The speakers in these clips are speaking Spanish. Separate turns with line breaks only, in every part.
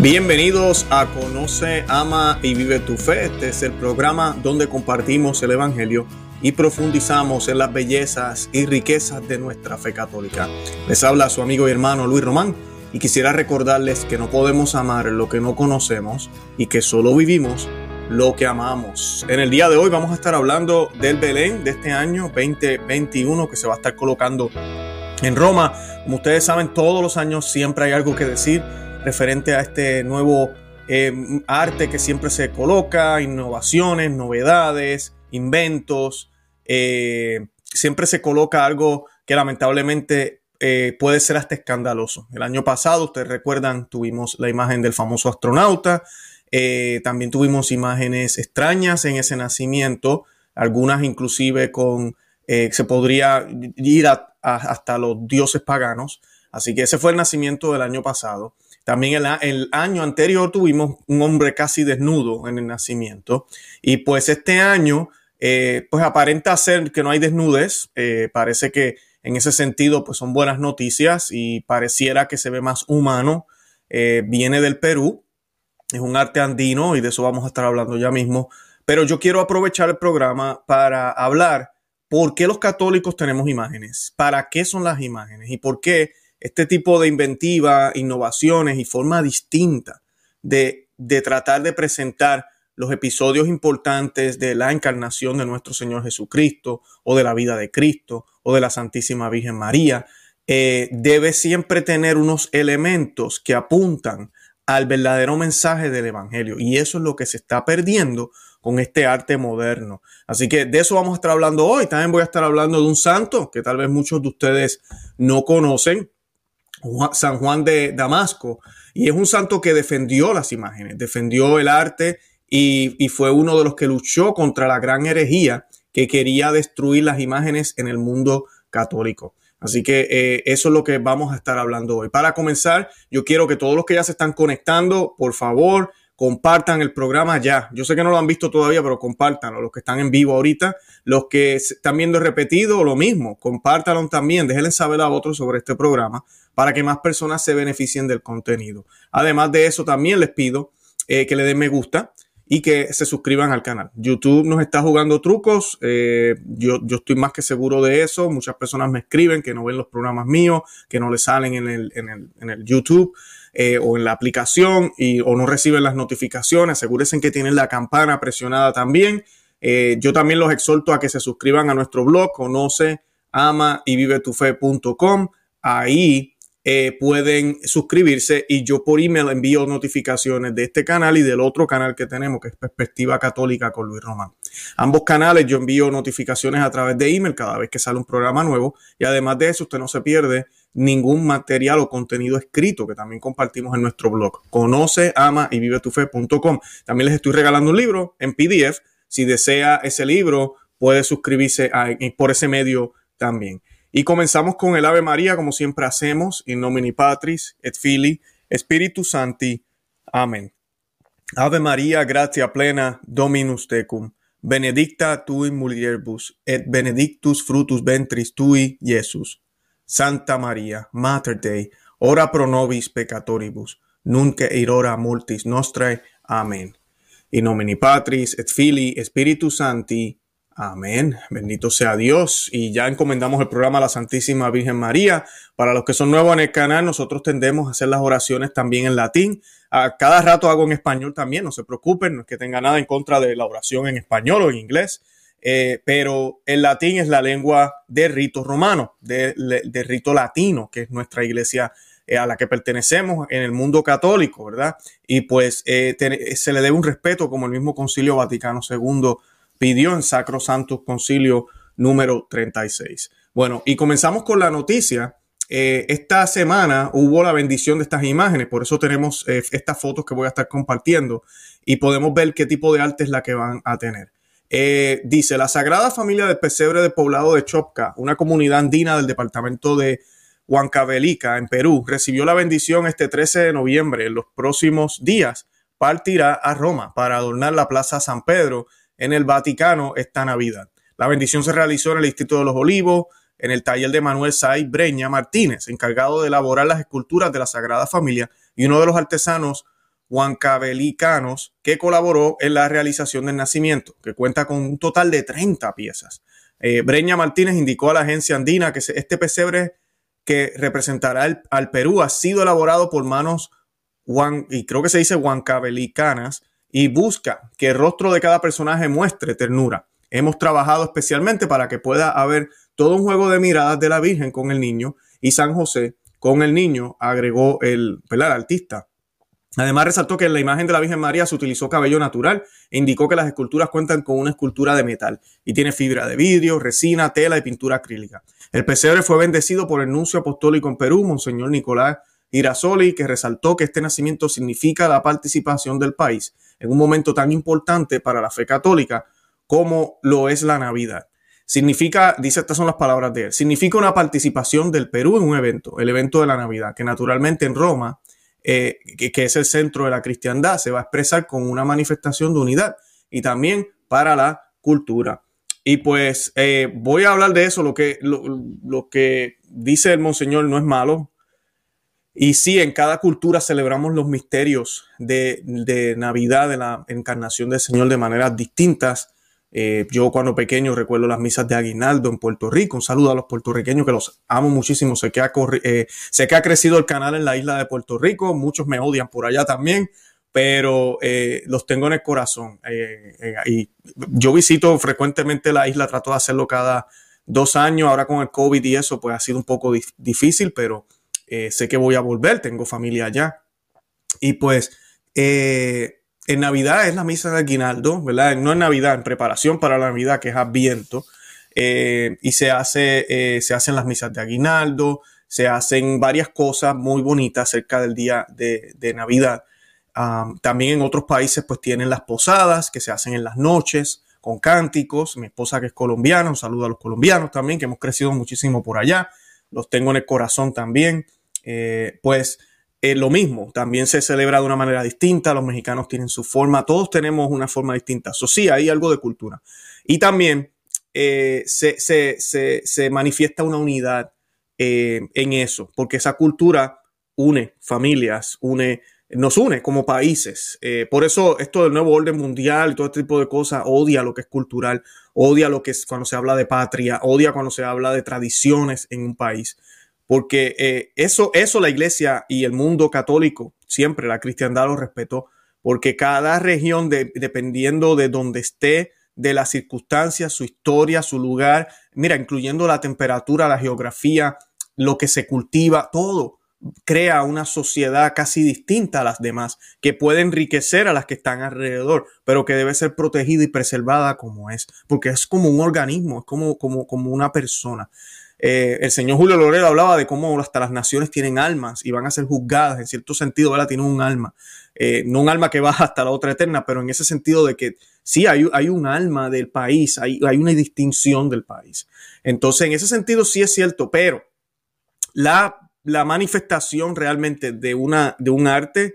Bienvenidos a Conoce, Ama y Vive tu Fe. Este es el programa donde compartimos el Evangelio y profundizamos en las bellezas y riquezas de nuestra fe católica. Les habla su amigo y hermano Luis Román y quisiera recordarles que no podemos amar lo que no conocemos y que solo vivimos lo que amamos. En el día de hoy vamos a estar hablando del Belén de este año 2021 que se va a estar colocando en Roma. Como ustedes saben, todos los años siempre hay algo que decir referente a este nuevo eh, arte que siempre se coloca, innovaciones, novedades, inventos. Eh, siempre se coloca algo que lamentablemente eh, puede ser hasta escandaloso. El año pasado, ustedes recuerdan, tuvimos la imagen del famoso astronauta. también tuvimos imágenes extrañas en ese nacimiento, algunas inclusive con, se podría ir hasta los dioses paganos. Así que ese fue el nacimiento del año pasado. También el, año anterior tuvimos un hombre casi desnudo en el nacimiento. Y pues este año, eh, pues aparenta ser que no hay desnudes. Eh, parece que en ese sentido, pues son buenas noticias y pareciera que se ve más humano. Eh, viene del Perú, es un arte andino y de eso vamos a estar hablando ya mismo. Pero yo quiero aprovechar el programa para hablar por qué los católicos tenemos imágenes, para qué son las imágenes y por qué este tipo de inventiva, innovaciones y forma distinta de, tratar de presentar los episodios importantes de la encarnación de nuestro Señor Jesucristo o de la vida de Cristo o de la Santísima Virgen María, eh, debe siempre tener unos elementos que apuntan al verdadero mensaje del Evangelio. Y eso es lo que se está perdiendo con este arte moderno. Así que de eso vamos a estar hablando hoy. También voy a estar hablando de un santo que tal vez muchos de ustedes no conocen, San Juan de Damasco, y es un santo que defendió las imágenes, defendió el arte y, fue uno de los que luchó contra la gran herejía que quería destruir las imágenes en el mundo católico. Así que eh, eso es lo que vamos a estar hablando hoy. Para comenzar, yo quiero que todos los que ya se están conectando, por favor, compartan el programa ya. Yo sé que no lo han visto todavía, pero compártanlo. Los que están en vivo ahorita, los que están viendo repetido, lo mismo, compártanlo también. Déjenle saber a otros sobre este programa para que más personas se beneficien del contenido. Además de eso, también les pido eh, que le den me gusta y que se suscriban al canal. YouTube nos está jugando trucos, eh, yo, yo, estoy más que seguro de eso. Muchas personas me escriben que no ven los programas míos, que no les salen en el, en el, en el YouTube. Eh, o en la aplicación y, o no reciben las notificaciones, asegúrense que tienen la campana presionada también. Yo también los exhorto a que se suscriban a nuestro blog, conoce, ama y vive tu fe.com. Ahí eh, pueden suscribirse y yo por email envío notificaciones de este canal y del otro canal que tenemos, que es Perspectiva Católica con Luis Román. Ambos canales yo envío notificaciones a través de email cada vez que sale un programa nuevo y además de eso usted no se pierde ningún material o contenido escrito que también compartimos en nuestro blog. Conoce, ama y vive tu fe.com. También les estoy regalando un libro en PDF. Si desea ese libro, puede suscribirse por ese medio también. Y comenzamos con el Ave María, como siempre hacemos, in nomine Patris, et Fili, Spiritus Santi. Amén. Ave María, gratia plena, Dominus tecum, benedicta tui mulieribus, et benedictus frutus ventris tui, Jesús. Santa María, Mater Dei, ora pro nobis peccatoribus, nunc et hora multis nostrae. Amén. In nomine Patris, et Fili, Spiritus Santi. Amén. Bendito sea Dios. Y ya encomendamos el programa a la Santísima Virgen María. Para los que son nuevos en el canal, nosotros tendemos a hacer las oraciones también en latín. A cada rato hago en español también, no se preocupen, no es que tenga nada en contra de la oración en español o en inglés. Eh, pero el latín es la lengua de rito romano, de, rito latino, que es nuestra iglesia eh, a la que pertenecemos en el mundo católico, ¿verdad? Y pues eh, se le debe un respeto como el mismo Concilio Vaticano II pidió en Sacro Santo Concilio número 36. Bueno, y comenzamos con la noticia. Eh, esta semana hubo la bendición de estas imágenes, por eso tenemos eh, estas fotos que voy a estar compartiendo y podemos ver qué tipo de arte es la que van a tener. Eh, dice, la Sagrada Familia del Pesebre del Poblado de Chopca, una comunidad andina del departamento de Huancavelica, en Perú, recibió la bendición este 13 de noviembre. En los próximos días partirá a Roma para adornar la Plaza San Pedro en el Vaticano esta Navidad. La bendición se realizó en el Instituto de los Olivos, en el taller de Manuel Saiz Breña Martínez, encargado de elaborar las esculturas de la Sagrada Familia, y uno de los artesanos huancavelicanos que colaboró en la realización del nacimiento, que cuenta con un total de 30 piezas. Eh, Breña Martínez indicó a la agencia andina que este pesebre que representará al Perú ha sido elaborado por manos, y creo que se dice huancavelicanas, y busca que el rostro de cada personaje muestre ternura. Hemos trabajado especialmente para que pueda haber todo un juego de miradas de la Virgen con el niño y San José con el niño, agregó el, artista. Además, resaltó que en la imagen de la Virgen María se utilizó cabello natural e indicó que las esculturas cuentan con una escultura de metal y tiene fibra de vidrio, resina, tela y pintura acrílica. El pesebre fue bendecido por el nuncio apostólico en Perú, Monseñor Nicolás Irasoli, que resaltó que este nacimiento significa la participación del país en un momento tan importante para la fe católica como lo es la Navidad. Significa, dice, estas son las palabras de él, significa una participación del Perú en un evento, el evento de la Navidad, que naturalmente en Roma, eh, que, es el centro de la cristiandad, se va a expresar con una manifestación de unidad y también para la cultura. Y pues eh, voy a hablar de eso, lo que, lo, que dice el Monseñor no es malo, y sí, en cada cultura celebramos los misterios de, Navidad, de la encarnación del Señor de maneras distintas. Eh, yo cuando pequeño recuerdo las misas de Aguinaldo en Puerto Rico. Un saludo a los puertorriqueños que los amo muchísimo. Sé que ha, eh, crecido el canal en la isla de Puerto Rico. Muchos me odian por allá también, pero eh, los tengo en el corazón. y yo visito frecuentemente la isla, trato de hacerlo cada dos años. Ahora con el COVID y eso, pues ha sido un poco difícil, pero sé que voy a volver. Tengo familia allá. Y pues en Navidad es la misa de Aguinaldo, ¿verdad? No en Navidad, en preparación para la Navidad, que es Adviento. Eh, y se, hace, eh, se hacen las misas de Aguinaldo, se hacen varias cosas muy bonitas cerca del día de, Navidad. también en otros países pues tienen las posadas que se hacen en las noches con cánticos. Mi esposa que es colombiana, un saludo a los colombianos también, que hemos crecido muchísimo por allá. Los tengo en el corazón también. Eh, pues eh, lo mismo, también se celebra de una manera distinta, los mexicanos tienen su forma, todos tenemos una forma distinta. Eso sí, hay algo de cultura. Y también eh, se, manifiesta una unidad eh, en eso, porque esa cultura une familias, une, nos une como países. por eso esto del nuevo orden mundial y todo este tipo de cosas odia lo que es cultural, odia lo que es cuando se habla de patria, odia cuando se habla de tradiciones en un país porque eh, eso, eso la iglesia y el mundo católico, siempre la cristiandad lo respetó, porque cada región, dependiendo de donde esté, de las circunstancias, su historia, su lugar, mira, incluyendo la temperatura, la geografía, lo que se cultiva, todo crea una sociedad casi distinta a las demás, que puede enriquecer a las que están alrededor, pero que debe ser protegida y preservada como es, porque es como un organismo, es como, como, como una persona. Eh, el señor Julio Lorero hablaba de cómo hasta las naciones tienen almas y van a ser juzgadas, en cierto sentido, ¿verdad? Tienen un alma, eh, no un alma que va hasta la otra eterna, pero en ese sentido de que sí hay, un alma del país, hay, una distinción del país. Entonces, en ese sentido sí es cierto, pero la, la manifestación realmente de, una, de un arte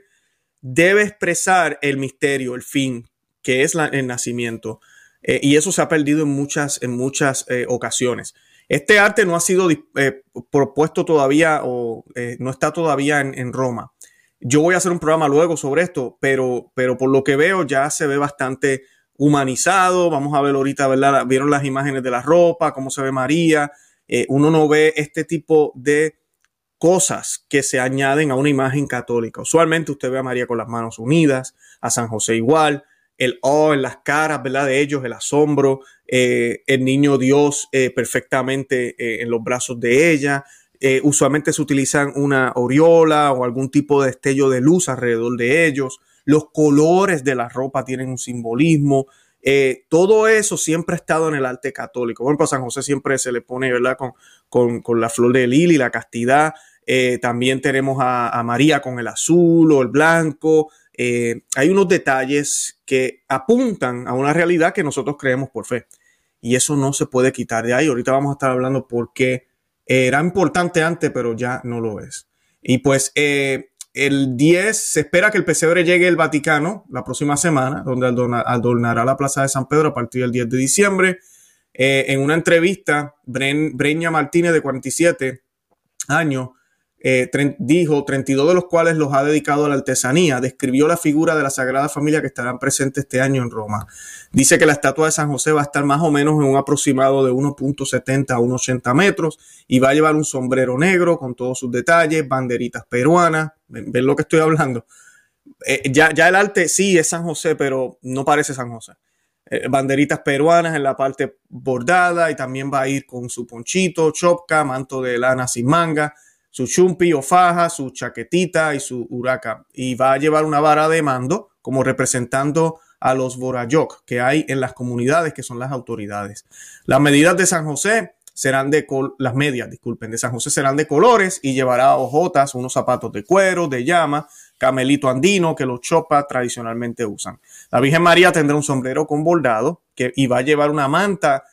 debe expresar el misterio, el fin, que es el nacimiento. Eh, y eso se ha perdido en muchas, en muchas ocasiones. Este arte no ha sido eh, propuesto todavía o eh, no está todavía en, Roma. Yo voy a hacer un programa luego sobre esto, pero, pero por lo que veo ya se ve bastante humanizado. Vamos a ver ahorita, ¿verdad? Vieron las imágenes de la ropa, cómo se ve María. Eh, uno no ve este tipo de cosas que se añaden a una imagen católica. Usualmente usted ve a María con las manos unidas, a San José igual, el oh en las caras, ¿verdad? De ellos, el asombro, eh, el niño Dios eh, perfectamente eh, en los brazos de ella. usualmente se utilizan una oriola o algún tipo de destello de luz alrededor de ellos. Los colores de la ropa tienen un simbolismo. todo eso siempre ha estado en el arte católico. Bueno, pues a San José siempre se le pone, ¿verdad? Con, con, la flor de lili, la castidad. también tenemos a, a María con el azul o el blanco. Eh, hay unos detalles que apuntan a una realidad que nosotros creemos por fe. Y eso no se puede quitar de ahí. Ahorita vamos a estar hablando por qué era importante antes, pero ya no lo es. Y pues eh, el 10 se espera que el pesebre llegue al Vaticano la próxima semana, donde adornará la Plaza de San Pedro a partir del 10 de diciembre. Eh, en una entrevista, Breña Martínez, de 47 años, eh, dijo 32 de los cuales los ha dedicado a la artesanía. Describió la figura de la Sagrada Familia que estarán presentes este año en Roma. Dice que la estatua de San José va a estar más o menos en un aproximado de 1.70 a 1.80 metros y va a llevar un sombrero negro con todos sus detalles, banderitas peruanas. ¿Ven, lo que estoy hablando? Eh, ya, ya el arte sí es San José, pero no parece San José. Eh, banderitas peruanas en la parte bordada y también va a ir con su ponchito, chopca, manto de lana sin manga su chumpi o faja, su chaquetita y su huraca. Y va a llevar una vara de mando como representando a los borayok que hay en las comunidades que son las autoridades. Las medidas de San José serán de las medias, disculpen, de San José serán de colores y llevará hojotas, unos zapatos de cuero, de llama, camelito andino que los chopas tradicionalmente usan. La Virgen María tendrá un sombrero con bordado que, y va a llevar una manta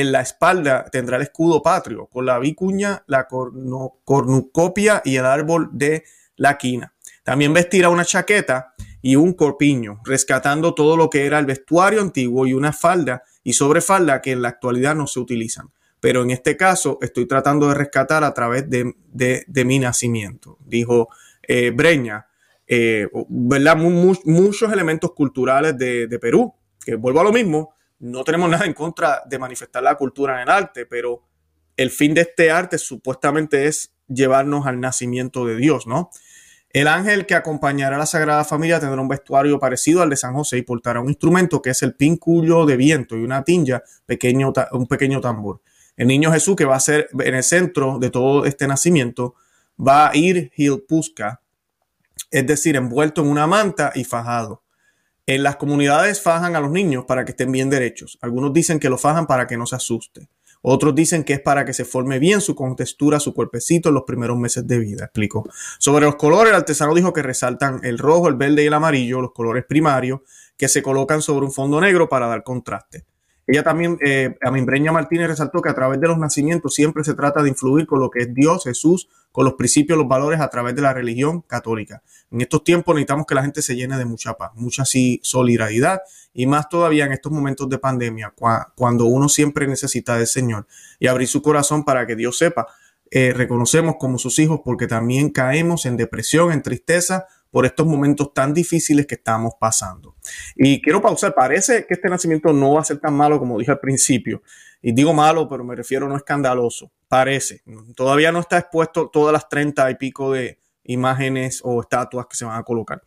en la espalda tendrá el escudo patrio con la vicuña, la cornucopia y el árbol de la quina. También vestirá una chaqueta y un corpiño, rescatando todo lo que era el vestuario antiguo y una falda y sobrefalda que en la actualidad no se utilizan. Pero en este caso estoy tratando de rescatar a través de, mi nacimiento, dijo eh, Breña. Eh, muchos elementos culturales de Perú, que vuelvo a lo mismo, no tenemos nada en contra de manifestar la cultura en el arte, pero el fin de este arte supuestamente es llevarnos al nacimiento de Dios, ¿no? El ángel que acompañará a la Sagrada Familia tendrá un vestuario parecido al de San José y portará un instrumento que es el pínculo de viento y una tinja, pequeño, un pequeño tambor. El niño Jesús, que va a ser en el centro de todo este nacimiento, va a ir hilpusca, es decir, envuelto en una manta y fajado. En las comunidades fajan a los niños para que estén bien derechos. Algunos dicen que lo fajan para que no se asuste. Otros dicen que es para que se forme bien su contextura, su cuerpecito en los primeros meses de vida. Explico. Sobre los colores, el artesano dijo que resaltan el rojo, el verde y el amarillo, los colores primarios, que se colocan sobre un fondo negro para dar contraste. Ella también, eh, a Mimbreña Martínez, resaltó que a través de los nacimientos siempre se trata de influir con lo que es Dios, Jesús, con los principios, los valores a través de la religión católica. En estos tiempos necesitamos que la gente se llene de mucha paz, mucha solidaridad y más todavía en estos momentos de pandemia, cuando uno siempre necesita del Señor y abrir su corazón para que Dios sepa. Eh, reconocemos como sus hijos porque también caemos en depresión, en tristeza por estos momentos tan difíciles que estamos pasando. Y quiero pausar, parece que este nacimiento no va a ser tan malo como dije al principio. Y digo malo, pero me refiero no escandaloso. Parece. Todavía no está expuesto todas las treinta y pico de imágenes o estatuas que se van a colocar.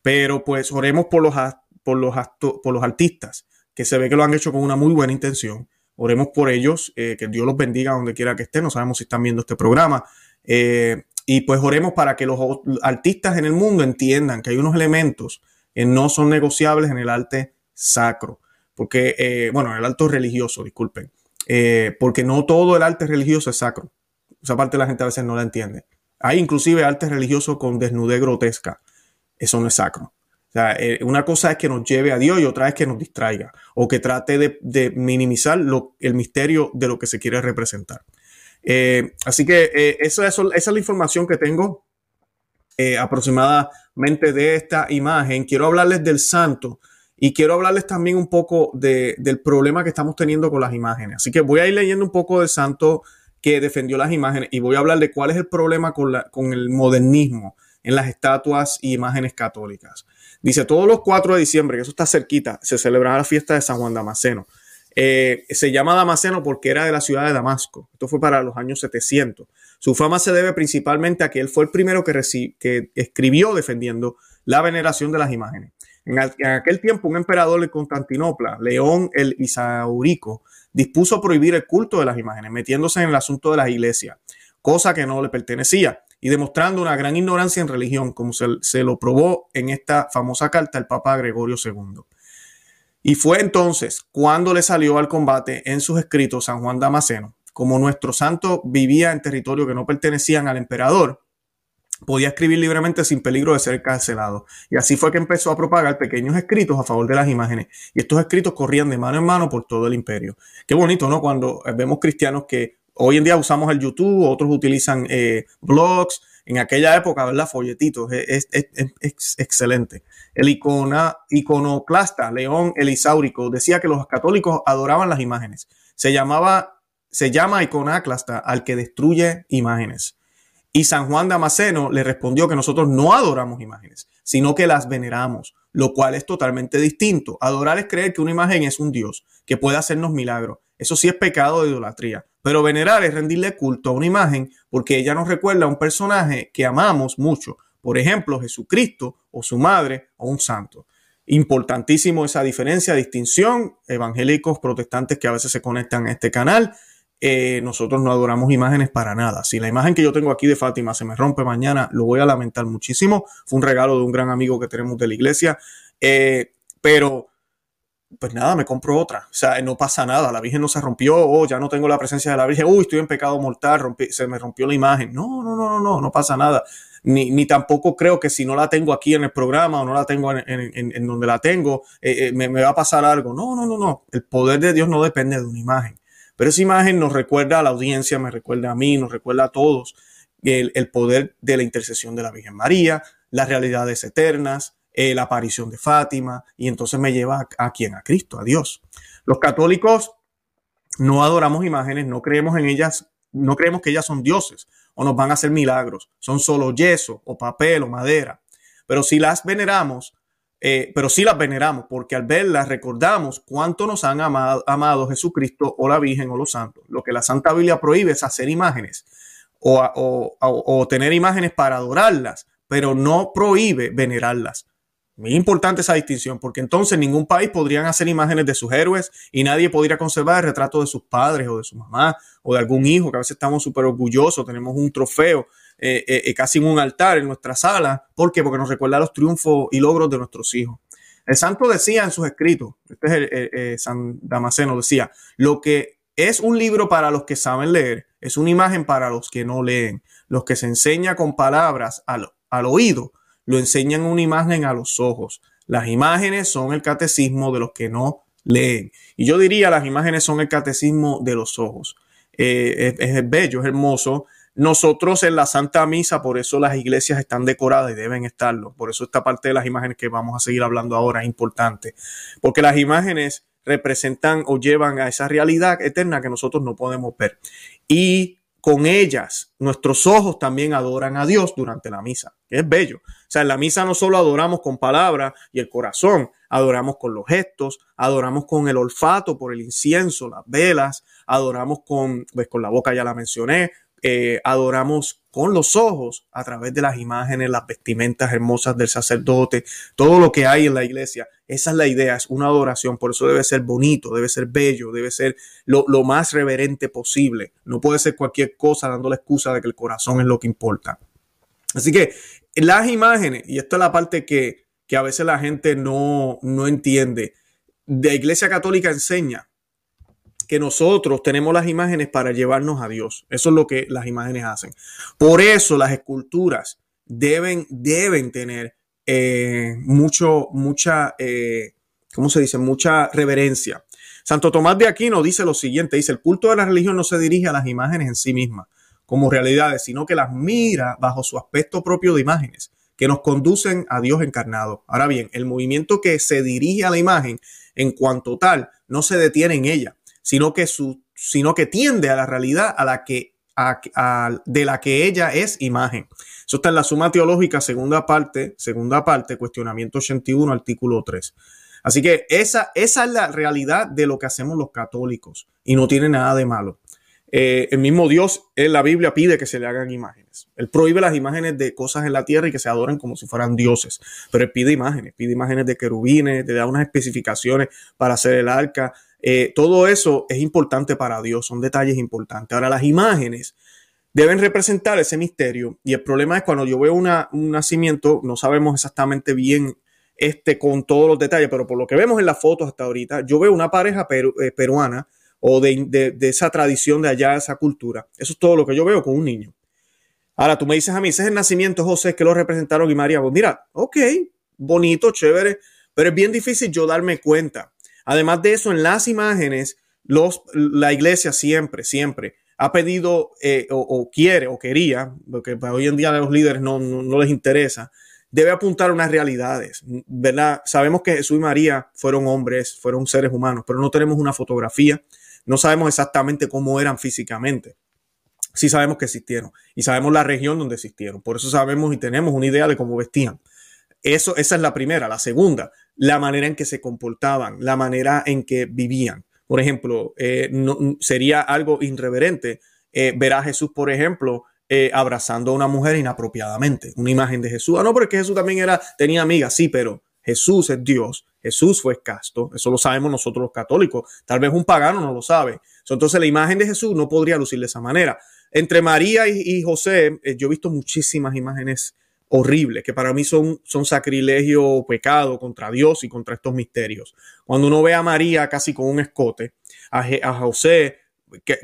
Pero pues oremos por los, por los, por los artistas, que se ve que lo han hecho con una muy buena intención. Oremos por ellos, eh, que Dios los bendiga donde quiera que estén. No sabemos si están viendo este programa. Eh, y pues oremos para que los artistas en el mundo entiendan que hay unos elementos que no son negociables en el arte sacro. Porque, eh, bueno, en el arte religioso, disculpen. Eh, porque no todo el arte religioso es sacro. Esa parte la gente a veces no la entiende. Hay inclusive arte religioso con desnudez grotesca. Eso no es sacro. O sea, eh, una cosa es que nos lleve a Dios y otra es que nos distraiga o que trate de, minimizar el misterio de lo que se quiere representar. Eh, así que esa es la información que tengo aproximadamente de esta imagen. Quiero hablarles del santo y quiero hablarles también un poco del problema que estamos teniendo con las imágenes. Así que voy a ir leyendo un poco del santo que defendió las imágenes y voy a hablar de cuál es el problema con, la, con el modernismo en las estatuas y imágenes católicas. Dice, todos los 4 de diciembre, que eso está cerquita, se celebrará la fiesta de San Juan Damasceno. Eh, se llama Damasceno porque era de la ciudad de Damasco. Esto fue para los años 700. Su fama se debe principalmente a que él fue el primero que escribió defendiendo la veneración de las imágenes. En, aquel tiempo, un emperador de Constantinopla, León el Isaurico, dispuso prohibir el culto de las imágenes, metiéndose en el asunto de la iglesia, cosa que no le pertenecía, y demostrando una gran ignorancia en religión, como se, se lo probó en esta famosa carta el Papa Gregorio II. Y fue entonces cuando le salió al combate en sus escritos San Juan Damasceno. Como nuestro santo vivía en territorio que no pertenecían al emperador, podía escribir libremente sin peligro de ser cancelado. Y así fue que empezó a propagar pequeños escritos a favor de las imágenes. Y estos escritos corrían de mano en mano por todo el imperio. Qué bonito, ¿no? Cuando vemos cristianos que hoy en día usamos el YouTube, otros utilizan eh, blogs, en aquella época, ¿verdad? Folletitos, es, excelente. El icona, iconoclasta León Elisáurico decía que los católicos adoraban las imágenes. Se llamaba, se llama iconoclasta al que destruye imágenes. Y San Juan Damasceno le respondió que nosotros no adoramos imágenes, sino que las veneramos, lo cual es totalmente distinto. Adorar es creer que una imagen es un Dios que puede hacernos milagros. Eso sí es pecado de idolatría. Pero venerar es rendirle culto a una imagen porque ella nos recuerda a un personaje que amamos mucho. Por ejemplo, Jesucristo o su madre o un santo. Importantísimo esa diferencia, distinción. Evangélicos, protestantes que a veces se conectan a este canal. Eh, nosotros no adoramos imágenes para nada. Si la imagen que yo tengo aquí de Fátima se me rompe mañana, lo voy a lamentar muchísimo. Fue un regalo de un gran amigo que tenemos de la iglesia. Eh, pero pues nada, me compro otra. O sea, no pasa nada. La Virgen no se rompió, oh, ya no tengo la presencia de la Virgen, uy, estoy en pecado mortal, se me rompió la imagen. No, no, no, no, no, no pasa nada. Ni, ni tampoco creo que si no la tengo aquí en el programa o no la tengo en, donde la tengo, eh, eh, me, me, va a pasar algo. No, no, no, no. El poder de Dios no depende de una imagen. Pero esa imagen nos recuerda a la audiencia, me recuerda a mí, nos recuerda a todos el, poder de la intercesión de la Virgen María, las realidades eternas, eh, la aparición de Fátima, y entonces me lleva a quién, a Cristo, a Dios. Los católicos no adoramos imágenes, no creemos en ellas, no creemos que ellas son dioses o nos van a hacer milagros, son solo yeso o papel o madera. Pero si las veneramos, eh, pero sí las veneramos porque al verlas recordamos cuánto nos han amado, amado, Jesucristo o la Virgen o los santos. Lo que la Santa Biblia prohíbe es hacer imágenes o, o, tener imágenes para adorarlas, pero no prohíbe venerarlas. Muy importante esa distinción, porque entonces ningún país podrían hacer imágenes de sus héroes y nadie podría conservar el retrato de sus padres o de su mamá o de algún hijo, que a veces estamos súper orgullosos, tenemos un trofeo, eh, eh, eh, casi un altar en nuestra sala. ¿Por qué? Porque nos recuerda los triunfos y logros de nuestros hijos. El santo decía en sus escritos, este es el, San Damasceno, decía, lo que es un libro para los que saben leer, es una imagen para los que no leen, los que se enseña con palabras al, al oído lo enseñan una imagen a los ojos. Las imágenes son el catecismo de los que no leen. Y yo diría, las imágenes son el catecismo de los ojos. Es, es, bello, es hermoso. Nosotros en la Santa Misa, por eso las iglesias están decoradas y deben estarlo. Por eso esta parte de las imágenes que vamos a seguir hablando ahora es importante. Porque las imágenes representan o llevan a esa realidad eterna que nosotros no podemos ver. Y con ellas nuestros ojos también adoran a Dios durante la misa, es bello. O sea, en la misa no solo adoramos con palabras y el corazón, adoramos con los gestos, adoramos con el olfato por el incienso, las velas, adoramos con, pues con la boca ya la mencioné, eh, adoramos con los ojos a través de las imágenes, las vestimentas hermosas del sacerdote, todo lo que hay en la iglesia. Esa es la idea, es una adoración, por eso debe ser bonito, debe ser bello, debe ser lo, más reverente posible. No puede ser cualquier cosa dando la excusa de que el corazón es lo que importa. Así que las imágenes, y esta es la parte que, que a veces la gente no, no entiende, la Iglesia Católica enseña que nosotros tenemos las imágenes para llevarnos a Dios. Eso es lo que las imágenes hacen. Por eso las esculturas deben, deben tener eh, mucho, mucha, eh, ¿cómo se dice? Mucha reverencia. Santo Tomás de Aquino dice lo siguiente, dice, el culto de la religión no se dirige a las imágenes en sí mismas como realidades, sino que las mira bajo su aspecto propio de imágenes que nos conducen a Dios encarnado. Ahora bien, el movimiento que se dirige a la imagen en cuanto tal no se detiene en ella, sino que, su, sino que tiende a la realidad a la que, a, de la que ella es imagen. Eso está en la Suma Teológica, segunda parte, segunda parte, cuestionamiento 81, artículo 3. Así que esa, esa es la realidad de lo que hacemos los católicos y no tiene nada de malo. Eh, el mismo Dios en la Biblia pide que se le hagan imágenes. Él prohíbe las imágenes de cosas en la tierra y que se adoren como si fueran dioses. Pero él pide imágenes, pide imágenes de querubines, te da unas especificaciones para hacer el arca, eh, todo eso es importante para Dios, son detalles importantes. Ahora, las imágenes deben representar ese misterio y el problema es cuando yo veo una, un nacimiento, no sabemos exactamente bien este con todos los detalles, pero por lo que vemos en las fotos hasta ahorita, yo veo una pareja eh, peruana o de, esa tradición de allá, esa cultura. Eso es todo lo que yo veo con un niño. Ahora, tú me dices a mí, ese es el nacimiento, José, que lo representaron y María. Pues mira, ok, bonito, chévere, pero es bien difícil yo darme cuenta Además de eso, en las imágenes, los, la iglesia siempre, siempre ha pedido eh, o, quiere o quería, porque hoy en día a los líderes no, no, no, les interesa, debe apuntar a unas realidades, ¿verdad? Sabemos que Jesús y María fueron hombres, fueron seres humanos, pero no tenemos una fotografía, no sabemos exactamente cómo eran físicamente. sí sabemos que existieron y sabemos la región donde existieron. Por eso sabemos y tenemos una idea de cómo vestían. Eso, esa es la primera. La segunda, la manera en que se comportaban, la manera en que vivían. Por ejemplo, eh, no, sería algo irreverente eh, ver a Jesús, por ejemplo, eh, abrazando a una mujer inapropiadamente. Una imagen de Jesús. Ah, no, porque Jesús también era, tenía amigas, sí, pero Jesús es Dios. Jesús fue casto. Eso lo sabemos nosotros los católicos. Tal vez un pagano no lo sabe. Entonces la imagen de Jesús no podría lucir de esa manera. Entre María y, José, yo he visto muchísimas imágenes horribles que para mí son, son sacrilegio, pecado contra Dios y contra estos misterios. Cuando uno ve a María casi con un escote, a, José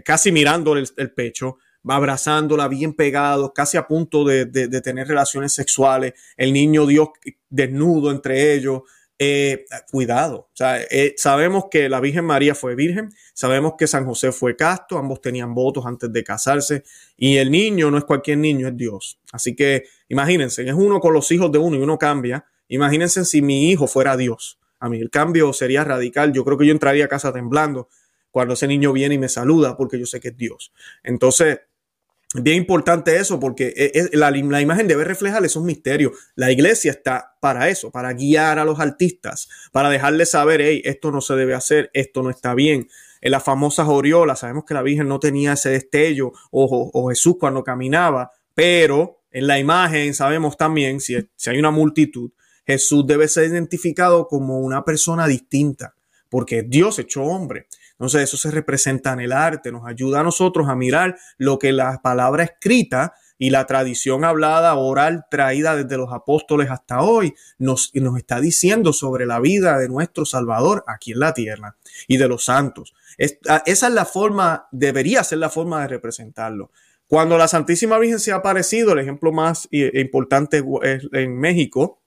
casi mirándole el, pecho, va abrazándola bien pegado, casi a punto de, tener relaciones sexuales, el niño Dios desnudo entre ellos, eh, cuidado. O sea, eh, sabemos que la Virgen María fue virgen, sabemos que San José fue casto, ambos tenían votos antes de casarse y el niño no es cualquier niño, es Dios. Así que imagínense, es uno con los hijos de uno y uno cambia. Imagínense si mi hijo fuera Dios. A mí el cambio sería radical. Yo creo que yo entraría a casa temblando cuando ese niño viene y me saluda porque yo sé que es Dios. Entonces, Bien importante eso porque e, e, la, imagen debe reflejar esos misterios. La iglesia está para eso, para guiar a los artistas, para dejarles saber, hey, esto no se debe hacer, esto no está bien. En las famosas oriolas, sabemos que la Virgen no tenía ese destello o, o Jesús cuando caminaba, pero en la imagen sabemos también, si, si hay una multitud, Jesús debe ser identificado como una persona distinta, porque Dios echó hombre. Entonces eso se representa en el arte, nos ayuda a nosotros a mirar lo que la palabra escrita y la tradición hablada oral traída desde los apóstoles hasta hoy nos, nos está diciendo sobre la vida de nuestro Salvador aquí en la tierra y de los santos. esa es la forma, debería ser la forma de representarlo. Cuando la Santísima Virgen se ha aparecido, el ejemplo más importante es en México,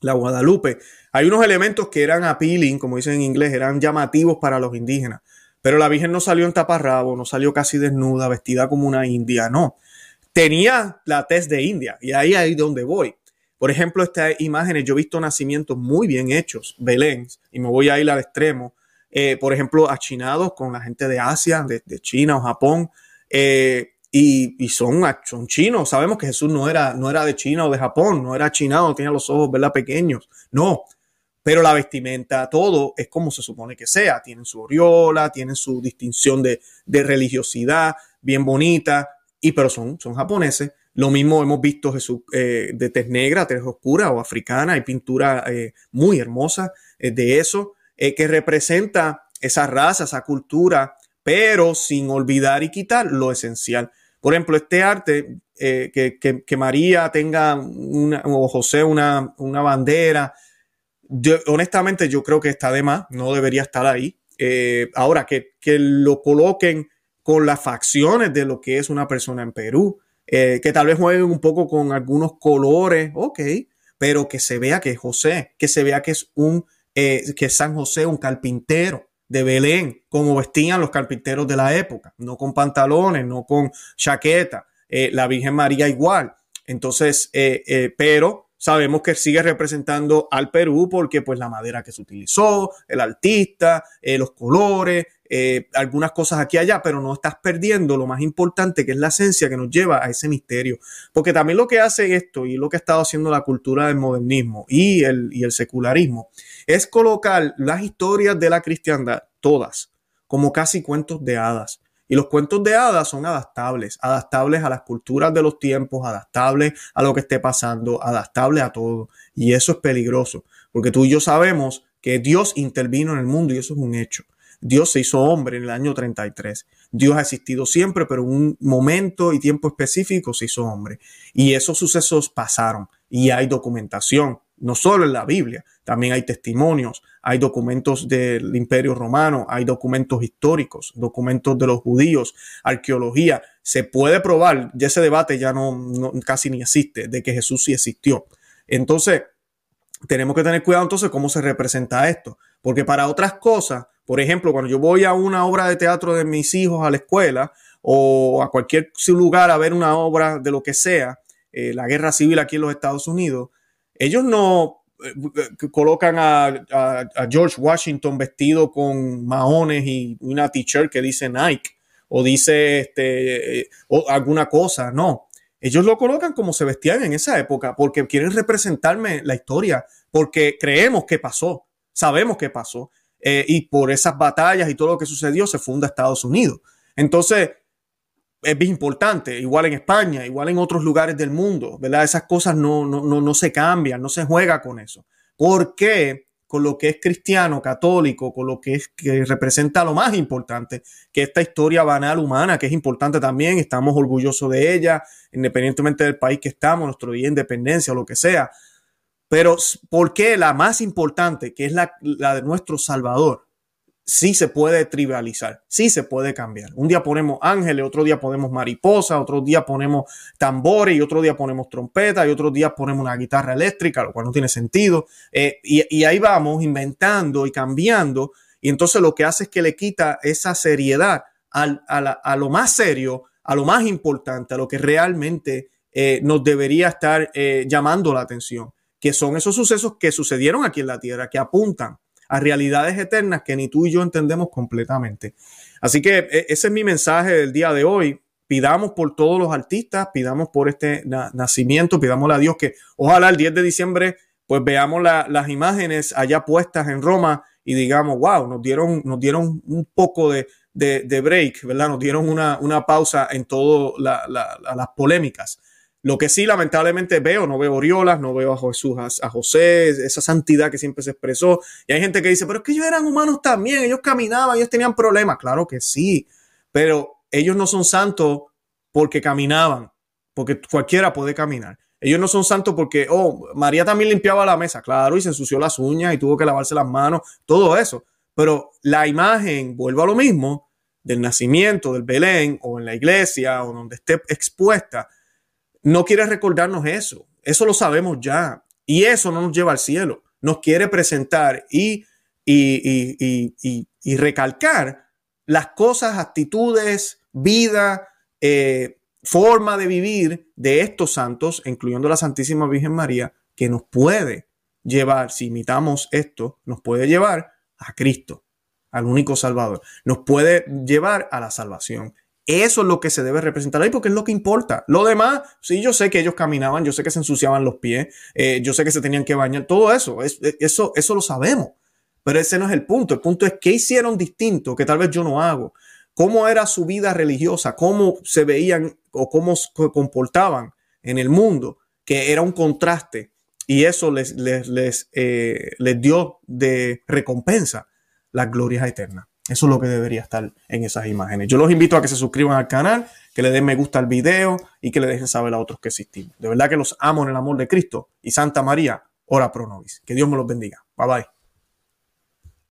la Guadalupe, hay unos elementos que eran appealing, como dicen en inglés, eran llamativos para los indígenas. Pero la Virgen no salió en taparrabo, no salió casi desnuda, vestida como una india, no. Tenía la tez de India y ahí es donde voy. Por ejemplo, estas imágenes, yo he visto nacimientos muy bien hechos, Belén, y me voy a ir al extremo. Eh, por ejemplo, achinados con la gente de Asia, de, China o Japón. Eh, y, son, son chinos. Sabemos que Jesús no era, no era de China o de Japón, no era chinado, tenía los ojos ¿verdad? pequeños. No, pero la vestimenta, todo es como se supone que sea. Tienen su oriola, tienen su distinción de, religiosidad, bien bonita, y pero son, son japoneses. Lo mismo hemos visto Jesús eh, de tez negra, tez oscura o africana. Hay pintura eh, muy hermosa eh, de eso, que representa esa raza, esa cultura, pero sin olvidar y quitar lo esencial. Por ejemplo, este arte, que, María tenga una, o José una, una bandera, honestamente, yo creo que está de más, no debería estar ahí. Eh, ahora, que, lo coloquen con las facciones de lo que es una persona en Perú, eh, que tal vez jueguen un poco con algunos colores, ok, pero que se vea que es José, que se vea que es un, eh, que San José, un carpintero de Belén, como vestían los carpinteros de la época, no con pantalones, no con chaqueta, la Virgen María igual. Entonces, pero sabemos que sigue representando al Perú porque pues la madera que se utilizó, el artista, eh, los colores, eh, algunas cosas aquí y allá, pero no estás perdiendo lo más importante que es la esencia que nos lleva a ese misterio. Porque también lo que hace esto y lo que ha estado haciendo la cultura del modernismo y el, y el secularismo es colocar las historias de la cristiandad, todas, como casi cuentos de hadas. Y los cuentos de hadas son adaptables, adaptables a las culturas de los tiempos, adaptables a lo que esté pasando, adaptables a todo. Y eso es peligroso, porque tú y yo sabemos que Dios intervino en el mundo y eso es un hecho. Dios se hizo hombre en el año 33. Dios ha existido siempre, pero en un momento y tiempo específico se hizo hombre. Y esos sucesos pasaron y hay documentación no solo en la Biblia, también hay testimonios, hay documentos del Imperio Romano, hay documentos históricos, documentos de los judíos, arqueología. Se puede probar, ya ese debate ya no, casi ni existe, de que Jesús sí existió. Entonces, tenemos que tener cuidado entonces cómo se representa esto, porque para otras cosas, por ejemplo, cuando yo voy a una obra de teatro de mis hijos a la escuela o a cualquier lugar a ver una obra de lo que sea, eh, la guerra civil aquí en los Estados Unidos, ellos no eh, eh, colocan a, George Washington vestido con maones y una t-shirt que dice Nike o dice este, o alguna cosa, no. Ellos lo colocan como se vestían en esa época porque quieren representarme la historia, porque creemos que pasó, sabemos que pasó, eh, y por esas batallas y todo lo que sucedió se funda Estados Unidos. Entonces, es bien importante, igual en España, igual en otros lugares del mundo, ¿verdad? Esas cosas no, no, no, no se cambian, no se juega con eso. ¿Por qué? Con lo que es cristiano, católico, con lo que es que representa lo más importante, que esta historia banal humana, que es importante también, estamos orgullosos de ella, independientemente del país que estamos, nuestro día de independencia o lo que sea. Pero ¿por qué la más importante, que es la, la de nuestro Salvador, sí se puede trivializar, sí se puede cambiar. Un día ponemos ángeles, otro día ponemos mariposa, otro día ponemos tambores y otro día ponemos trompeta y otro día ponemos una guitarra eléctrica, lo cual no tiene sentido. Eh, y, ahí vamos inventando y cambiando. Y entonces lo que hace es que le quita esa seriedad a, lo más serio, a lo más importante, a lo que realmente eh, nos debería estar eh, llamando la atención, que son esos sucesos que sucedieron aquí en la Tierra, que apuntan a realidades eternas que ni tú y yo entendemos completamente. Así que e, ese es mi mensaje del día de hoy. Pidamos por todos los artistas, pidamos por este nacimiento, pidámosle a Dios que ojalá el 10 de diciembre pues veamos las imágenes allá puestas en Roma y digamos, wow, nos dieron, nos dieron un poco de, break, ¿verdad? Nos dieron una, pausa en todas las polémicas. Lo que sí, lamentablemente veo, no veo Oriolas, no veo a Jesús, a, José, esa santidad que siempre se expresó. Y hay gente que dice, pero es que ellos eran humanos también, ellos caminaban, ellos tenían problemas. Claro que sí, pero ellos no son santos porque caminaban, porque cualquiera puede caminar. Ellos no son santos porque, oh, María también limpiaba la mesa, claro, y se ensució las uñas y tuvo que lavarse las manos, todo eso. Pero la imagen, vuelvo a lo mismo, del nacimiento del Belén o en la iglesia o donde esté expuesta, no quiere recordarnos eso. Eso lo sabemos ya. Y eso no nos lleva al cielo. Nos quiere presentar y, y, recalcar las cosas, actitudes, vida, eh, forma de vivir de estos santos, incluyendo la Santísima Virgen María, que nos puede llevar, si imitamos esto, nos puede llevar a Cristo, al único Salvador. Nos puede llevar a la salvación. Eso es lo que se debe representar ahí porque es lo que importa. Lo demás, sí, yo sé que ellos caminaban, yo sé que se ensuciaban los pies, eh, yo sé que se tenían que bañar, todo eso, es, eso, eso lo sabemos. Pero ese no es el punto. El punto es qué hicieron distinto que tal vez yo no hago. ¿Cómo era su vida religiosa? ¿Cómo se veían o cómo se comportaban en el mundo? Que era un contraste y eso les, les, les, eh, les dio de recompensa las glorias eternas. Eso es lo que debería estar en esas imágenes. Yo los invito a que se suscriban al canal, que le den me gusta al video y que le dejen saber a otros que existimos. De verdad que los amo en el amor de Cristo y Santa María, ora pro nobis. Que Dios me los bendiga. Bye bye.